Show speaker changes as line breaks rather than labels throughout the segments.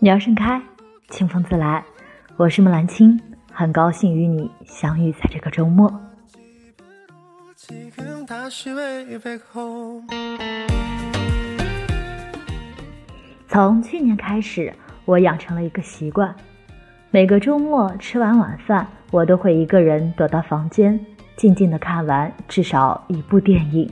鸟盛开，清风自来。我是木兰青，很高兴与你相遇在这个周末。从去年开始，我养成了一个习惯，每个周末吃完晚饭，我都会一个人躲到房间，静静的看完至少一部电影，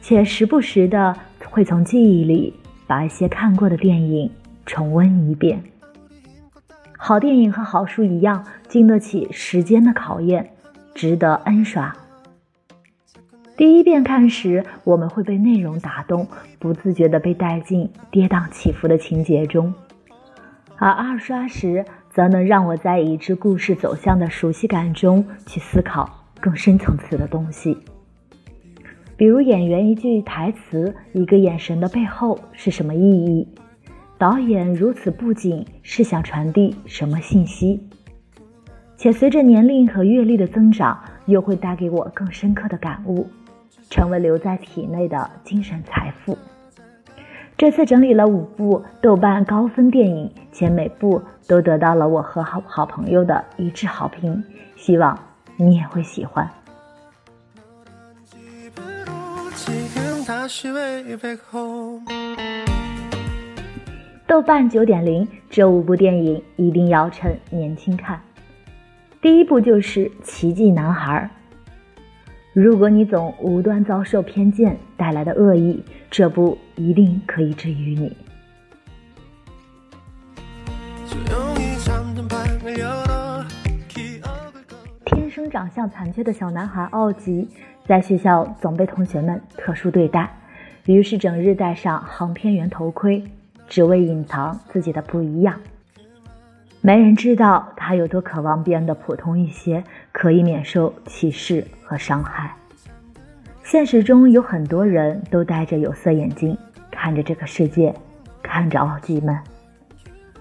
且时不时的会从记忆里把一些看过的电影重温一遍。好电影和好书一样，经得起时间的考验，值得 N 刷。第一遍看时，我们会被内容打动，不自觉地被带进跌宕起伏的情节中；而二刷时，则能让我在已知故事走向的熟悉感中去思考更深层次的东西。比如演员一句台词、一个眼神的背后是什么意义？导演如此布景是想传递什么信息？且随着年龄和阅历的增长，又会带给我更深刻的感悟。成为留在体内的精神财富。这次整理了五部豆瓣高分电影，且每部都得到了我和好好朋友的一致好评，希望你也会喜欢。豆瓣九点零，这五部电影一定要趁年轻看。第一部就是《奇迹男孩》。如果你总无端遭受偏见带来的恶意，这部一定可以治愈你。生长相残缺的小男孩奥吉，在学校总被同学们特殊对待，于是整日戴上航天员头盔，只为隐藏自己的不一样。没人知道他有多渴望变得普通一些，可以免受歧视和伤害。现实中有很多人都戴着有色眼镜，看着这个世界，看着奥吉们。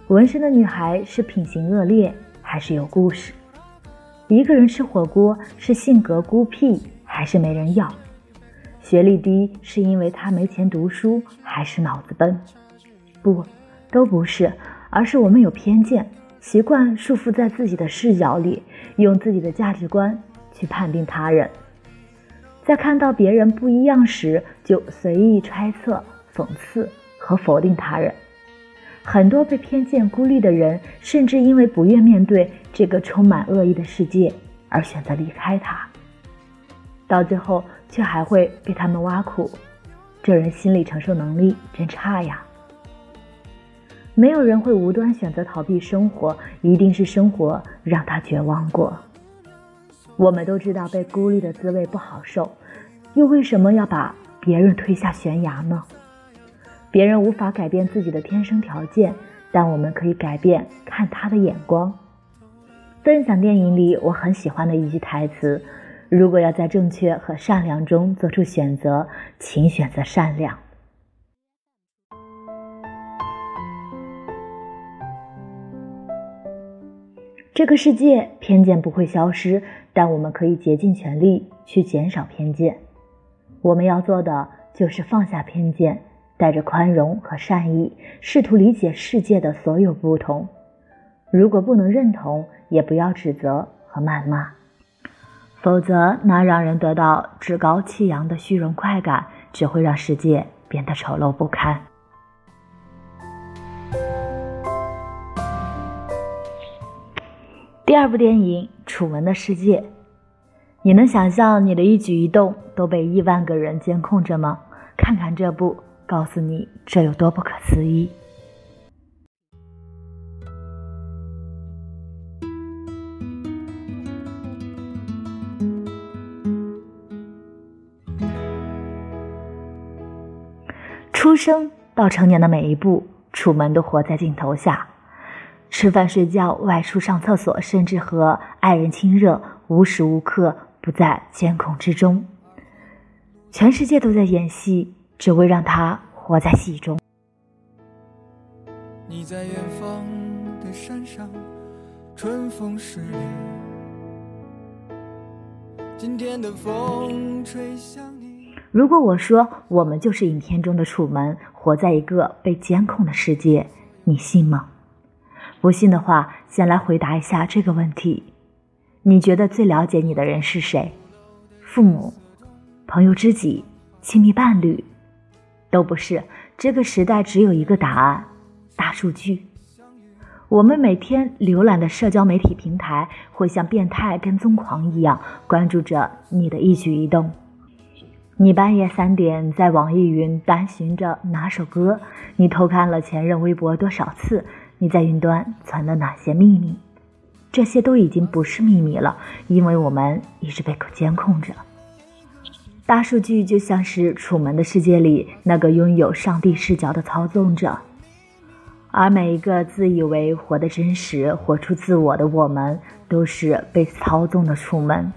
纹身的女孩是品行恶劣，还是有故事？一个人吃火锅是性格孤僻，还是没人要？学历低是因为他没钱读书，还是脑子笨？不，都不是，而是我们有偏见。习惯束缚在自己的视角里，用自己的价值观去判定他人，在看到别人不一样时，就随意揣测、讽刺和否定他人。很多被偏见孤立的人，甚至因为不愿面对这个充满恶意的世界而选择离开它，到最后却还会被他们挖苦。这人心理承受能力真差呀！没有人会无端选择逃避生活，一定是生活让他绝望过。我们都知道被孤立的滋味不好受，又为什么要把别人推下悬崖呢？别人无法改变自己的天生条件，但我们可以改变看他的眼光。分享电影里我很喜欢的一句台词：“如果要在正确和善良中做出选择，请选择善良。”这个世界偏见不会消失，但我们可以竭尽全力去减少偏见。我们要做的就是放下偏见，带着宽容和善意，试图理解世界的所有不同。如果不能认同，也不要指责和谩骂，否则那让人得到趾高气扬的虚荣快感，只会让世界变得丑陋不堪。第二部电影《楚门的世界》，你能想象你的一举一动都被亿万个人监控着吗？看看这部，告诉你这有多不可思议。出生到成年的每一步，楚门都活在镜头下。吃饭、睡觉、外出上厕所，甚至和爱人亲热，无时无刻不在监控之中。全世界都在演戏，只为让他活在戏中。你在远方的山上，春风十里。今天的风吹向你。如果我说我们就是影片中的楚门，活在一个被监控的世界，你信吗？不信的话，先来回答一下这个问题：你觉得最了解你的人是谁？父母、朋友、知己、亲密伴侣，都不是。这个时代只有一个答案：大数据。我们每天浏览的社交媒体平台，会像变态跟踪狂一样关注着你的一举一动。你半夜三点在网易云单寻着哪首歌？你偷看了前任微博多少次？你在云端存了哪些秘密？这些都已经不是秘密了，因为我们一直被监控着。大数据就像是《楚门的世界》里那个拥有上帝视角的操纵者。而每一个自以为活得真实、活出自我的我们，都是被操纵的楚门。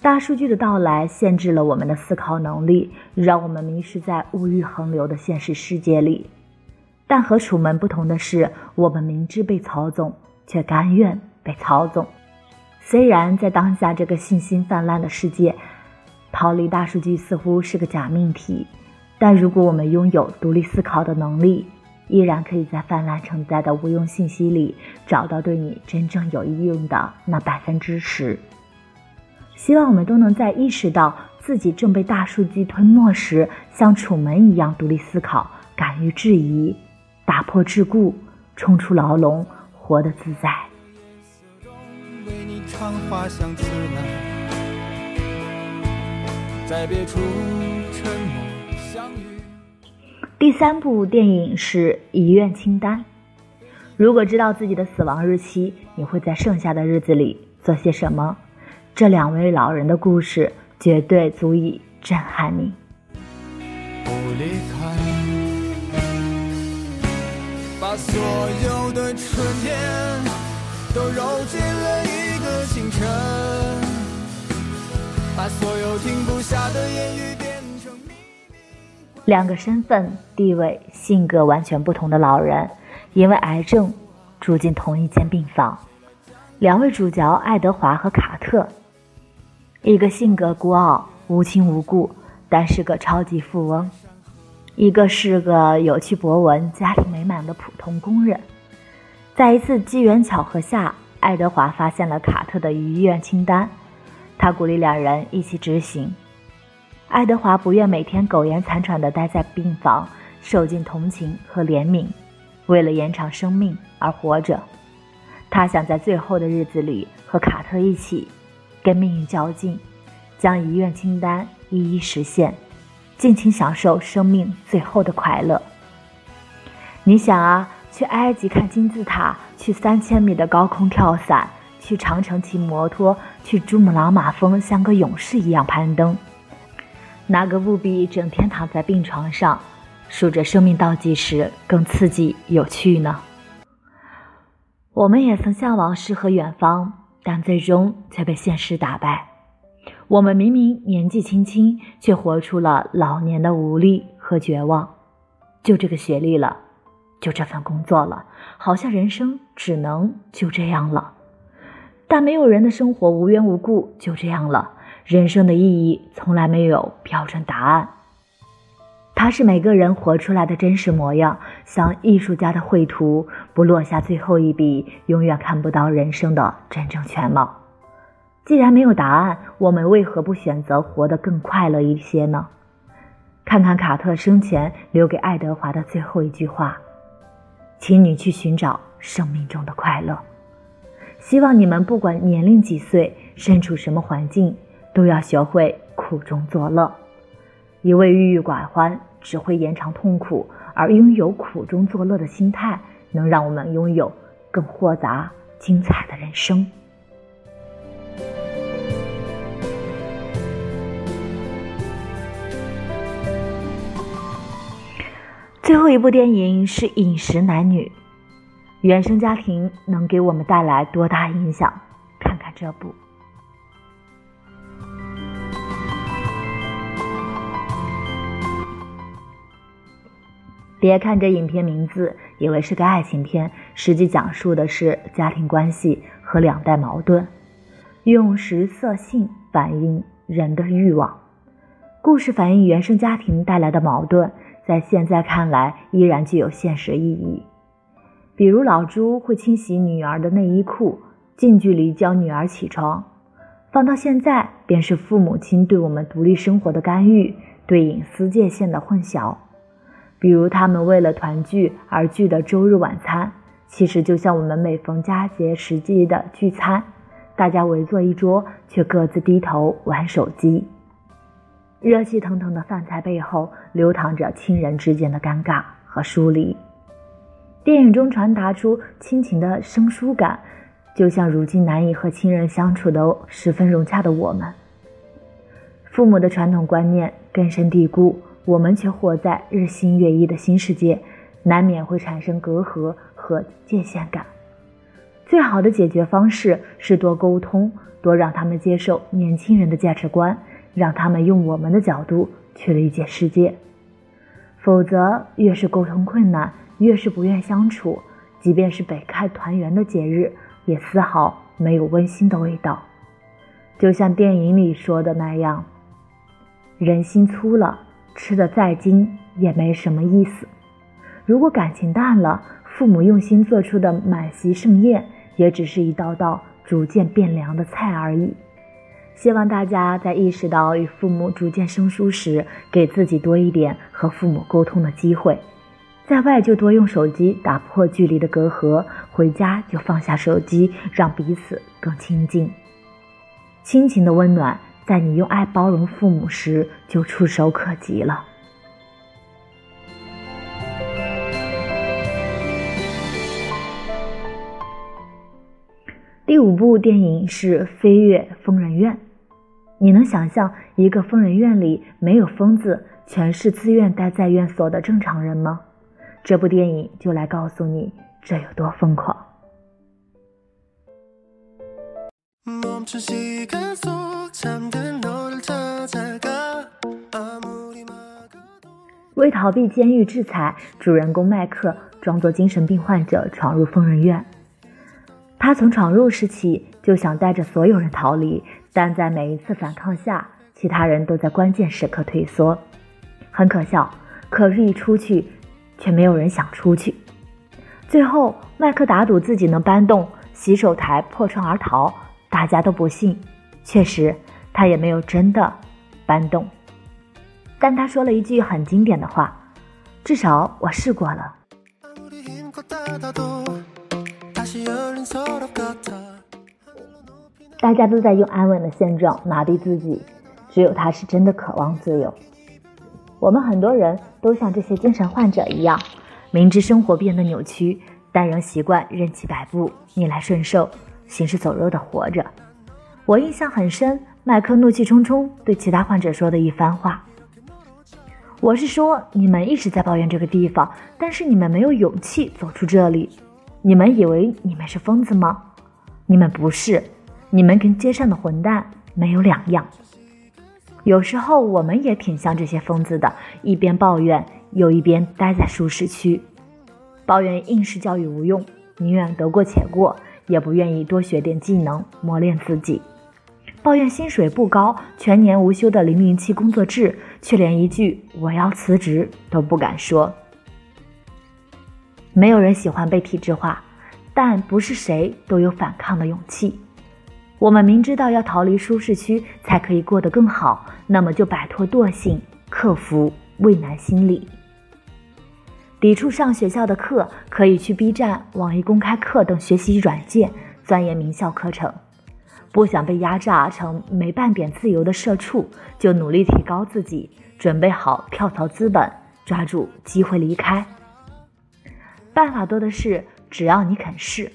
大数据的到来限制了我们的思考能力，让我们迷失在物欲横流的现实世界里。但和楚门不同的是，我们明知被操纵，却甘愿被操纵。虽然在当下这个信心泛滥的世界，逃离大数据似乎是个假命题，但如果我们拥有独立思考的能力，依然可以在泛滥成灾的无用信息里找到对你真正有意用的那百分之十。希望我们都能在意识到自己正被大数据吞没时，像楚门一样独立思考，敢于质疑，打破桎梏，冲出牢笼，活得自在。在别处沉默相遇。第三部电影是遗愿清单。如果知道自己的死亡日期，你会在剩下的日子里做些什么？这两位老人的故事绝对足以震撼你。不离开，把所有的春天都揉进了一个清晨，把所有停不下的言语变成秘密。两个身份、地位、性格完全不同的老人，因为癌症住进同一间病房。两位主角爱德华和卡特，一个性格孤傲、无亲无故，但是个超级富翁；一个是个有趣博闻、家庭美满的普通工人。在一次机缘巧合下，爱德华发现了卡特的遗愿清单，他鼓励两人一起执行。爱德华不愿每天苟延残喘地待在病房，受尽同情和怜悯，为了延长生命而活着。他想在最后的日子里和卡特一起，跟命运较劲，将遗愿清单一一实现，尽情享受生命最后的快乐。你想啊，去埃及看金字塔，去三千米的高空跳伞，去长城骑摩托，去珠穆朗玛峰像个勇士一样攀登。哪个不比整天躺在病床上数着生命倒计时更刺激有趣呢？我们也曾向往诗和远方，但最终却被现实打败。我们明明年纪轻轻，却活出了老年的无力和绝望。就这个学历了，就这份工作了，好像人生只能就这样了。但没有人的生活无缘无故就这样了。人生的意义从来没有标准答案，它是每个人活出来的真实模样，像艺术家的绘图，不落下最后一笔，永远看不到人生的真正全貌。既然没有答案，我们为何不选择活得更快乐一些呢？看看卡特生前留给爱德华的最后一句话：“请你去寻找生命中的快乐。”希望你们不管年龄几岁，身处什么环境。都要学会苦中作乐。一味郁郁寡欢只会延长痛苦，而拥有苦中作乐的心态，能让我们拥有更豁达、精彩的人生。最后一部电影是《饮食男女》，原生家庭能给我们带来多大影响？看看这部。别看这影片名字，以为是个爱情片，实际讲述的是家庭关系和两代矛盾。用食色性反映人的欲望。故事反映原生家庭带来的矛盾，在现在看来依然具有现实意义。比如老朱会清洗女儿的内衣裤，近距离教女儿起床，放到现在便是父母亲对我们独立生活的干预，对隐私界限的混淆。比如他们为了团聚而聚的周日晚餐，其实就像我们每逢佳节时节的聚餐，大家围坐一桌，却各自低头玩手机。热气腾腾的饭菜背后，流淌着亲人之间的尴尬和疏离。电影中传达出亲情的生疏感，就像如今难以和亲人相处的十分融洽的我们。父母的传统观念根深蒂固，我们却活在日新月异的新世界，难免会产生隔阂和界限感。最好的解决方式是多沟通，多让他们接受年轻人的价值观。让他们用我们的角度去理解世界，否则越是沟通困难，越是不愿相处。即便是北开团圆的节日，也丝毫没有温馨的味道。就像电影里说的那样，人心粗了，吃的再精也没什么意思。如果感情淡了，父母用心做出的满席盛宴，也只是一道道逐渐变凉的菜而已。希望大家在意识到与父母逐渐生疏时，给自己多一点和父母沟通的机会。在外就多用手机打破距离的隔阂，回家就放下手机，让彼此更亲近。亲情的温暖，在你用爱包容父母时就触手可及了。第五部电影是《飞越疯人院》。你能想象一个疯人院里没有疯子，全是自愿待在院所的正常人吗？这部电影就来告诉你这有多疯狂。为逃避监狱制裁，主人公麦克装作精神病患者闯入疯人院。他从闯入时起就想带着所有人逃离。但在每一次反抗下，其他人都在关键时刻退缩，很可笑。可是，一出去，却没有人想出去。最后，麦克打赌自己能搬动洗手台，破窗而逃。大家都不信，确实，他也没有真的搬动。但他说了一句很经典的话：“至少我试过了。”大家都在用安稳的现状麻痹自己，只有他是真的渴望自由。我们很多人都像这些精神患者一样，明知生活变得扭曲，但仍习惯任其摆布，逆来顺受，行尸走肉的活着。我印象很深，麦克怒气冲冲对其他患者说的一番话：“我是说，你们一直在抱怨这个地方，但是你们没有勇气走出这里。你们以为你们是疯子吗？你们不是。”你们跟街上的混蛋没有两样。有时候我们也挺像这些疯子的，一边抱怨，又一边待在舒适区。抱怨应试教育无用，宁愿得过且过，也不愿意多学点技能磨练自己。抱怨薪水不高，全年无休的零零七工作制，却连一句“我要辞职”都不敢说。没有人喜欢被体制化，但不是谁都有反抗的勇气。我们明知道要逃离舒适区才可以过得更好，那么就摆脱惰性，克服畏难心理。抵触上学校的课，可以去 B 站、网易公开课等学习软件钻研名校课程。不想被压榨成没半点自由的社畜，就努力提高自己，准备好跳槽资本，抓住机会离开。办法多的是，只要你肯试。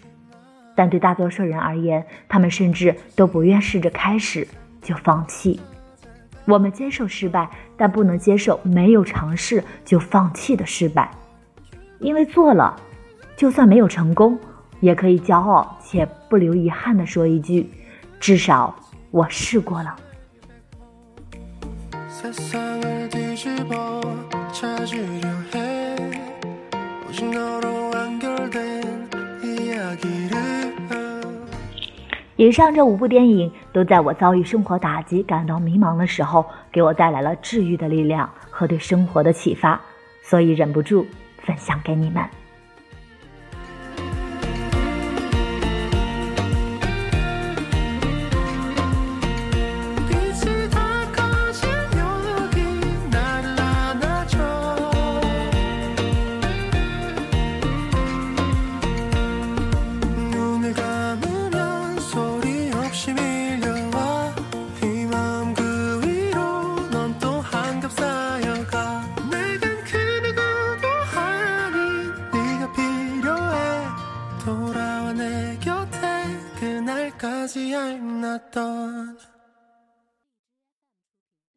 但对大多数人而言，他们甚至都不愿试着开始就放弃。我们接受失败，但不能接受没有尝试就放弃的失败，因为做了，就算没有成功，也可以骄傲且不留遗憾地说一句：“至少我试过了。”
以上这五部电影都在我遭遇生活打击、感到迷茫的时候，给我带来了治愈的力量和对生活的启发，所以忍不住分享给你们。